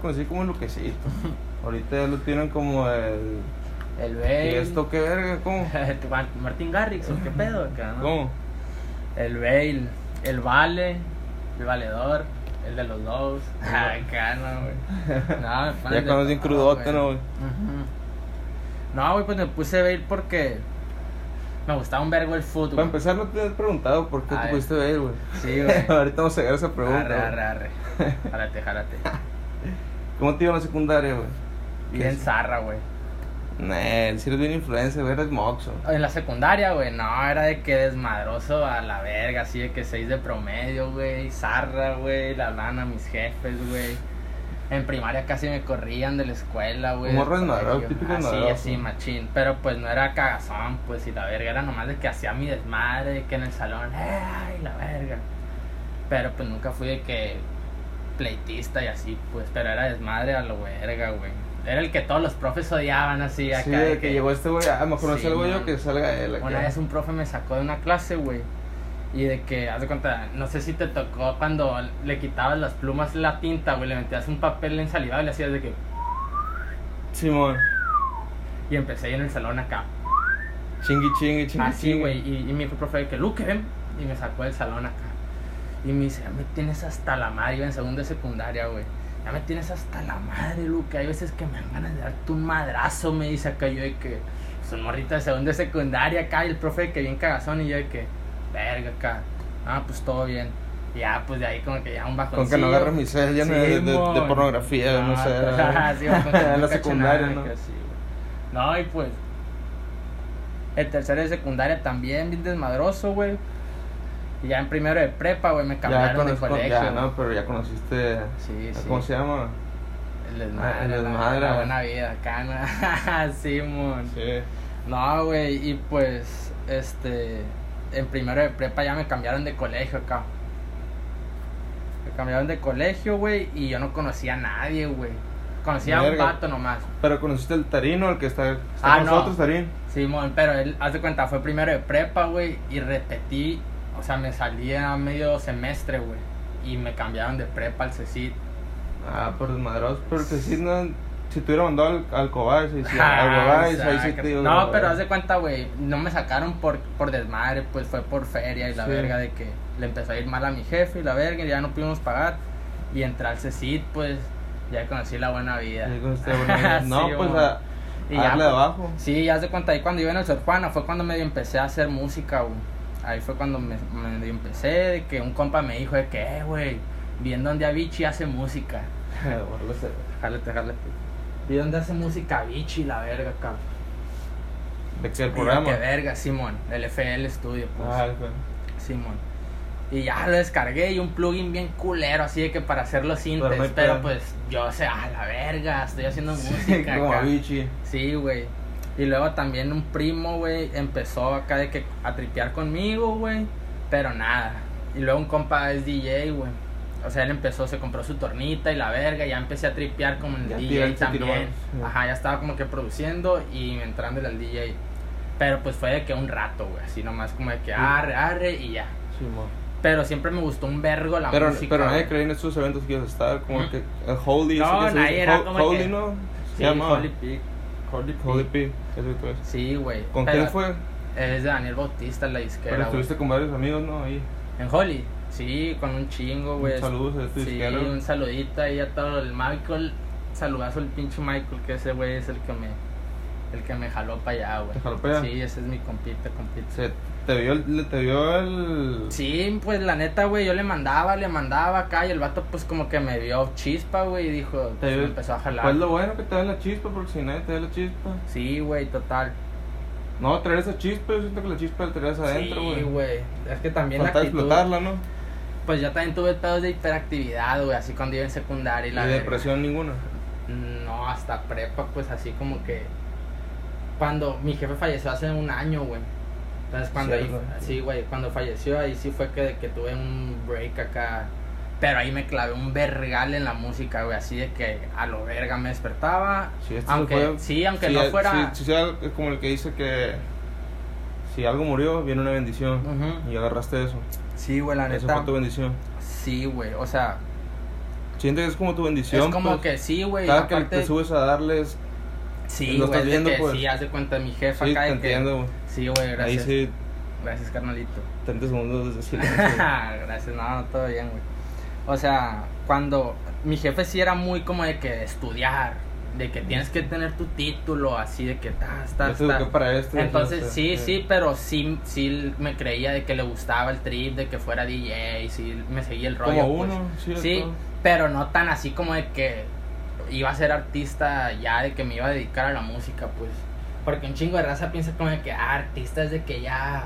conocí como Luquecito. Ahorita ya lo tienen como el. El ¿Y Bale. esto qué verga? ¿Cómo? Martín Garrix, ¿o qué pedo acá, no? ¿Cómo? El Bale, el Vale, el Valedor, el de los dos. Ay, cano, güey. No, me Ya de conocí bien todo, crudote, ¿no, güey? No, güey, pues me puse Bale porque me gustaba un vergo el Para fútbol. empezar, no te has preguntado por qué A te pudiste ver, güey. Sí, güey. Ahorita vamos a llegar a esa pregunta. Arre, arre, arre. Jálate, jálate. ¿Cómo te iba en la secundaria, güey? Bien zarra, güey. Nah, si eres bien influencer, güey, eres moxo. En la secundaria, güey, no, era de que desmadroso a la verga, así de que seis de promedio, güey, zarra, güey, la lana a mis jefes, güey. En primaria casi me corrían de la escuela, güey. Morro desmadroso, típico Así, desmadroso. así, machín. Pero pues no era cagazón, pues, y la verga era nomás de que hacía mi desmadre, de que en el salón, ¡eh, ay, la verga! Pero pues nunca fui de que pleitista y así, pues, pero era desmadre a lo verga, güey. Era el que todos los profes odiaban, así, acá. Sí, de que llegó este güey, ah, mejor no salgo yo que salga él. acá. Una vez un profe me sacó de una clase, güey. Y de que, haz de cuenta, no sé si te tocó cuando le quitabas las plumas la tinta, güey, le metías un papel ensalivado y le hacías de que. Simón, Y empecé yo en el salón acá. chingui, chingui, chingui. Así, güey. Y, y me dijo el profe de que, Luke, ven. Y me sacó del salón acá. Y me dice, ya me tienes hasta la madre. Iba en segundo de secundaria, güey. Ya me tienes hasta la madre, Luke. Hay veces que me dan ganas de darte un madrazo, me dice acá. Yo de que, son de segundo de secundaria acá. Y el profe de que bien cagazón. Y yo de que, verga acá. Ah, pues todo bien. Y ya, pues de ahí como que ya un bajón. Con que no agarre mi cel lleno de, de- de pornografía, no, sé. sí, con que en la no secundaria, ¿no? sí. No, y pues. El tercero de secundaria también, bien desmadroso, güey. Y ya en primero de prepa, güey, me cambiaron de colegio. ya, no, pero ya conociste. Sí, sí. ¿Cómo se llama? El desmadre. Ah, el la- desmadre, La, güey. buena vida ¿no? Simón. Sí. No, güey, y pues, este. En primero de prepa ya me cambiaron de colegio acá. Me cambiaron de colegio, güey, y yo no conocía a nadie, güey. Conocía a un vato nomás. Pero conociste el Tarino, el que está, está Ah, con no. nosotros, Tarín. Simón, pero él, haz de cuenta, fue primero de prepa, güey, y repetí, o sea, me salí a medio semestre, güey, y me cambiaron de prepa al CECIT. Ah, por desmadroso. Pero que sí, no. Si te hubiera mandado al, al Cobás, y si Ah, al Cobás, ahí sí sácate. te digo. No, pero haz de cuenta, güey, no me sacaron por, por desmadre, pues fue por feria y la Sí. verga de que le empezó a ir mal a mi jefe y la verga, y ya no pudimos pagar. Y entré al CECIT, pues, ya conocí la buena vida. No, Sí, pues a, Y a ya, darle pues, abajo. Sí, ya haz de cuenta, ahí cuando iba en el Sor Juana fue cuando medio empecé a hacer música, güey. Ahí fue cuando me, empecé, de que un compa me dijo de que, eh, güey, viendo donde Avicii hace música. Jálate, jálate. Vi donde hace música Avicii, la verga, cabrón. De que el programa. Que verga, Simón, el FL Studio, pues. Ah, bueno. Simón. Y ya lo descargué y un plugin bien culero, así de que para hacer los sintes. Pero pues yo sé, ah, la verga, estoy haciendo música. Como acá. Avicii. Sí, güey. Y luego también un primo, güey, empezó acá de que a tripear conmigo, güey. Pero nada. Y luego un compa es DJ, güey. O sea, él empezó, se compró su tornita y la verga. Y ya empecé a tripear como en el Ya DJ tiró también. Ajá, ya estaba como que produciendo y entrándole al DJ. Pero pues fue de que un rato, güey. Así nomás como de que arre, arre y ya. Sí. Pero siempre me gustó un vergo la pero, música. pero nadie creía en estos eventos que ibas a estar, como Ujú. que el Holy, No, nadie era como Holy, que- ¿no? Sí, llama Holy Peak. Holy Peak. P. Sí, güey. ¿Con Pero quién fue? Es de Daniel Bautista, la disquera. Pero estuviste con varios amigos, ¿no? Ahí. En Holly, sí, con un chingo, güey. Un saludo a tu Sí, disquera. un saludito ahí a todo el Michael. Saludazo al pinche Michael, que ese güey es el que me el que me jaló para allá, güey. ¿Te jaló allá? Sí, ese es mi compita, compita. Se, te vio el, te vio el... Sí, pues la neta, güey, yo le mandaba, le mandaba acá y el vato pues como que me vio chispa, güey, y dijo, Te pues, vio- me empezó a jalar. Pues lo bueno que te da la chispa, porque si nadie te da la chispa. Sí, güey, total. No, traer esa chispa, yo siento que la chispa la traes adentro, sí, güey. güey. Es que también la Falta actitud, explotarla, ¿no? pues yo también tuve pedos de hiperactividad, güey, así cuando iba en secundaria y Y la verga. depresión ninguna. No, hasta prepa, pues así como que. Cuando mi jefe falleció hace un año, güey. Entonces, cuando ahí. Cierto. Sí, güey, cuando falleció, ahí sí fue que, que tuve un break acá. Pero ahí me clavé un vergal en la música, güey. Así de que a lo verga me despertaba. Sí, esto se aunque, fue- sí, aunque Sí, no eh, fuera. Sí, sí, es como el que dice que si algo murió, viene una bendición. Ujú. Y agarraste eso. Sí, güey, la Eso neta. fue tu bendición. Sí, güey, o sea, Siente que es como tu bendición. es como pues. que sí, güey. Cada que aparte- te subes a darles. Sí, lo estás de viendo, que pues. sí, haz de cuenta mi jefa Sí, acá te entiendo, güey. Sí, güey, Ahí gracias. sí, Gracias, carnalito. 30 segundos de silencio. gracias, no, no, todo bien, güey. O sea, cuando mi jefe sí era muy como de que estudiar, de que tienes que tener tu título, así de que ta, ta, ta. para esto. Entonces, no sé, sí, eh. sí, pero sí, sí me creía de que le gustaba el trip, de que fuera DJ, sí me seguía el rollo. Como pues. uno, sí. es Sí, todo. pero no tan así como de que iba a ser artista ya, de que me iba a dedicar a la música, pues. Porque un chingo de raza piensa como de que ah, artista es de que ya.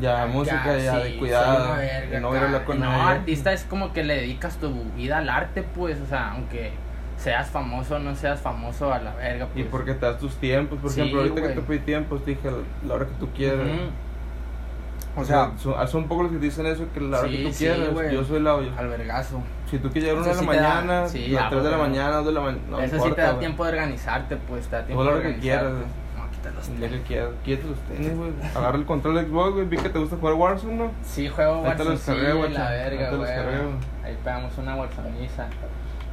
Ya, música, ya, sí, de cuidado. verga y no con no, nadie. artista es como que le dedicas tu vida al arte, pues. O sea, aunque seas famoso o no seas famoso a la verga, Y pues. porque te das tus tiempos. Por Sí, ejemplo, ahorita que te pedí tiempos, te dije la hora que tú quieras. O sea, son, son un poco los que dicen eso, que la hora Sí, que tú sí, quieras. güey. yo soy la. Al vergazo. Si tú quieres llegar a una de la sí da- mañana, sí, las ah, 3 de la güey. mañana, 2 de la mañana. No Eso importa, sí te da güey. tiempo de organizarte, pues. Te da tiempo Tú de lo que quieras. No, quita los tenis. que quieras. Quieres los tenis, güey. Agarra el control de Xbox, güey. Vi que te gusta jugar Warzone, ¿no? Sí, juego Ahí te Warzone, los sí, cargué, guacha. la Ahí verga, los güey. güey. Ahí pegamos una Warzoniza.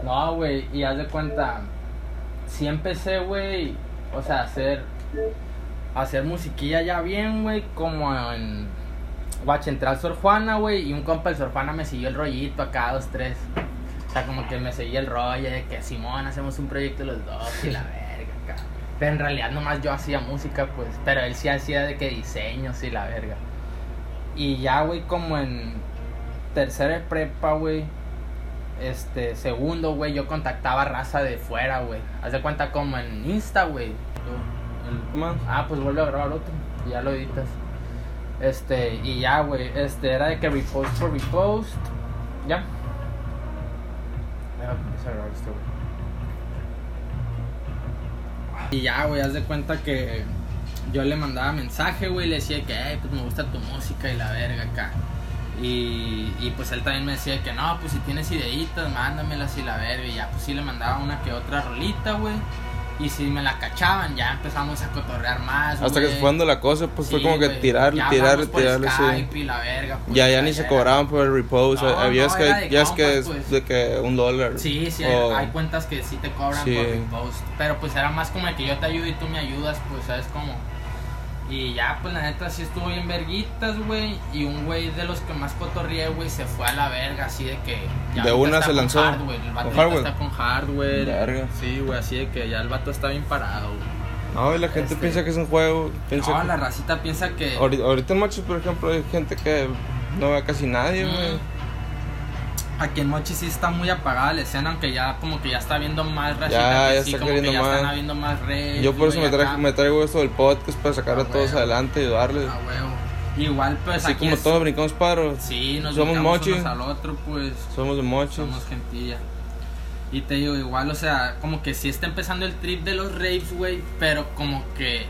No, güey, y haz de cuenta, sí empecé, güey, o sea, hacer, hacer musiquilla ya bien, güey, como en, guacha, entré al Sor Juana, güey, y un compa del Sor Juana me siguió el rollito acá, dos, tres. O sea, como que me seguía el rollo de que, Simón, hacemos un proyecto los dos y la verga, acá. Pero en realidad nomás yo hacía música, pues, pero él sí hacía de que diseños y la verga. Y ya, güey, como en tercera de prepa, güey. Este, segundo, güey, yo contactaba raza de fuera, güey. Haz de cuenta como en Insta, güey. Ah, pues vuelve a grabar otro. Y ya lo editas. Este, y ya, güey. Este, era de que repost por repost. Ya. Este. Y ya, güey, haz de cuenta que yo le mandaba mensaje, güey, le decía que, "Ey, pues me gusta tu música y la verga acá. Y, y pues él también me decía que no, pues si tienes ideitas, mándamelas y la verga. Y ya, pues sí le mandaba una que otra rolita, güey. Y si me la cachaban, ya empezamos a cotorrear más. Hasta que se fue dando la cosa, pues fue como que tirarle, Ya por tirarle, sí. La verga, pues, Ya, ya ni se cobraban por el repost. No, Había no, que, ya es que es pues. de que un dólar. Sí, sí, O- hay cuentas que sí te cobran Sí. por repost. Pero pues era más como de que yo te ayudo y tú me ayudas, pues, ¿sabes cómo? Y ya, pues la neta sí estuvo bien verguitas, güey. Y un güey de los que más cotorrié, güey, se fue a la verga, así de que. ya De una se con lanzó. hardware, El vato ¿Con ahorita hardware? está con hardware. Verga. Sí, güey, así de que ya el vato está bien parado, güey. No, y la gente Este- piensa que es un juego. Piensa No, que- la racita piensa que. ahorita, en Mochis, por ejemplo, hay gente que no ve a casi nadie, Mm. Aquí en Mochi sí está muy apagada la escena, aunque ya como que ya está viendo más racita. Ya, ya sí, está como que queriendo ya más. están habiendo más redes. Yo por eso me, acá. me traigo esto del podcast para sacar a Ah, todos adelante y ayudarles. Ah, huevo. Igual, pues Así aquí como es- todos brincamos paro, Sí, nos Somos mochi. unos al otro, pues. somos de. Somos gentilla. Y te digo, igual, o sea, como que sí está empezando el trip de los raves, güey, pero como que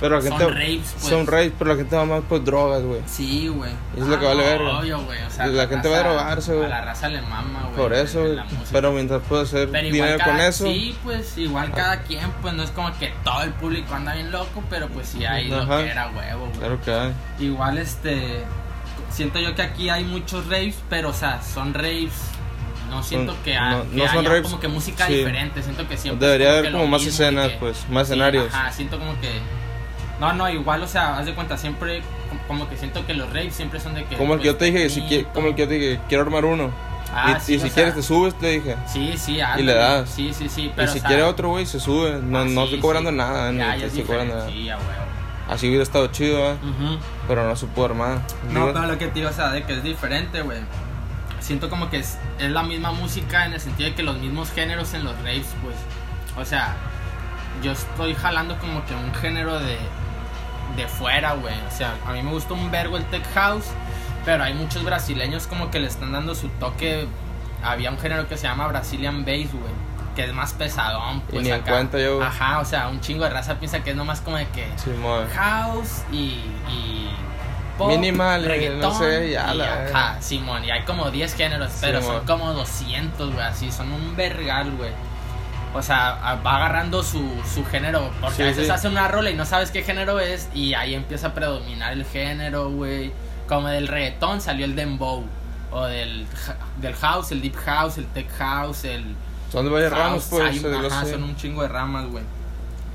Pero la son gente. raves, pues. Son raves, pero la gente va más por drogas, güey. Sí, güey. Es lo que vale no, verga. Obvio, güey. O sea, La gente va a raza- drogarse, güey. A la raza le mama, güey. Por eso, güey. la. Pero mientras puedo hacer Pero dinero cada, con eso. Sí, pues igual cada quien, pues no es como que todo el público anda bien loco, pero pues sí hay lo Ajá. que era huevo, güey. Claro que hay. Igual este siento yo que aquí hay muchos raves, pero o sea, son raves no siento Son- que, ha- no- que no son haya raves, como que música sí. diferente, siento que siempre Debería haber como lo más escenas, que- pues, más sí, escenarios. Ajá, siento como que no, no, igual, o sea, haz de cuenta, siempre como- que siento que los raves siempre son de que Como el que pues, yo te dije, que si qui- como el que yo te dije, quiero armar uno. Ah, y sí, y si sea, quieres te subes, te dije. Sí, sí, y ándale. le das. Sí, sí, sí, Y si o sea, quiere otro, güey, se sube. No, ah, no sí, estoy cobrando sí. nada, ni Ya, te ya es estoy cobrando nada. sí, a huevo. Así hubiera estado chido, ¿eh? Ujú. pero no se pudo armar. No, pero lo que te digo, o sea, de que es diferente, güey. Siento como que es, es la misma música en el sentido de que los mismos géneros en los raves, pues. O sea, yo estoy jalando como que un género de, de fuera, güey. O sea, a mí me gusta un vergo el tech house, pero hay muchos brasileños como que le están dando su toque. Había un género que se llama Brazilian Bass, güey. Que es más pesadón, pues ni en acá. cuenta yo. Ajá, o sea, un chingo de raza piensa que es nomás como de que Simón. house y, y pop, Minimal, reggaetón, no sé, ya y la- ajá, Simón, y hay como 10 géneros, pero Simón. son como 200, güey, así, son un vergal, güey. O sea, va agarrando su, su género, porque Sí, a veces sí. hace una rola y no sabes qué género es, y ahí empieza a predominar el género, güey. Como del reggaetón salió el dembow. o del, del house, el deep house, el tech house, el Son de varias ramas, pues. hay- ajá, son un chingo de ramas, güey.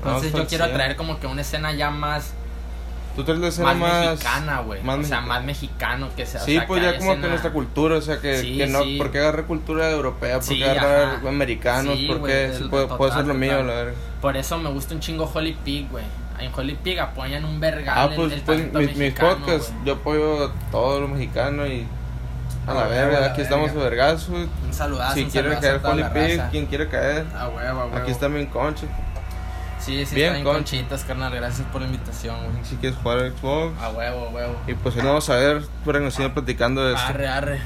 No, Entonces yo quiero traer como que una escena ya más, Tú traes la escena más, más. mexicana, güey. O sea, más mexicano que sea. o Sí, sea, pues ya como que nuestra cultura, o sea, que, Sí, que no, sí. ¿por qué agarrar cultura europea? ¿Por Sí, qué agarrar ajá. americanos? Sí, ¿Por qué? el- Sí, puede, total, ser lo mío, total. la verga. Por eso me gusta un chingo Holy Pig, güey. En Holy Pig apoyan un vergal Ah, el- pues, el pues talento mis, mis podcasts, yo apoyo todo lo mexicano y a la verga, aquí estamos a verga. vergazo. Un saludazo, Si saludazo caer Holy Pig, quien quiera caer, A huevo, a huevo. aquí está mi concha. Sí, sí, Bien, está bien concha. conchitas, carnal. Gracias por la invitación, güey. Si quieres jugar Xbox. A huevo, a huevo. Y pues ahí nos vamos a ver, por nos siguen platicando de esto. Arre, arre.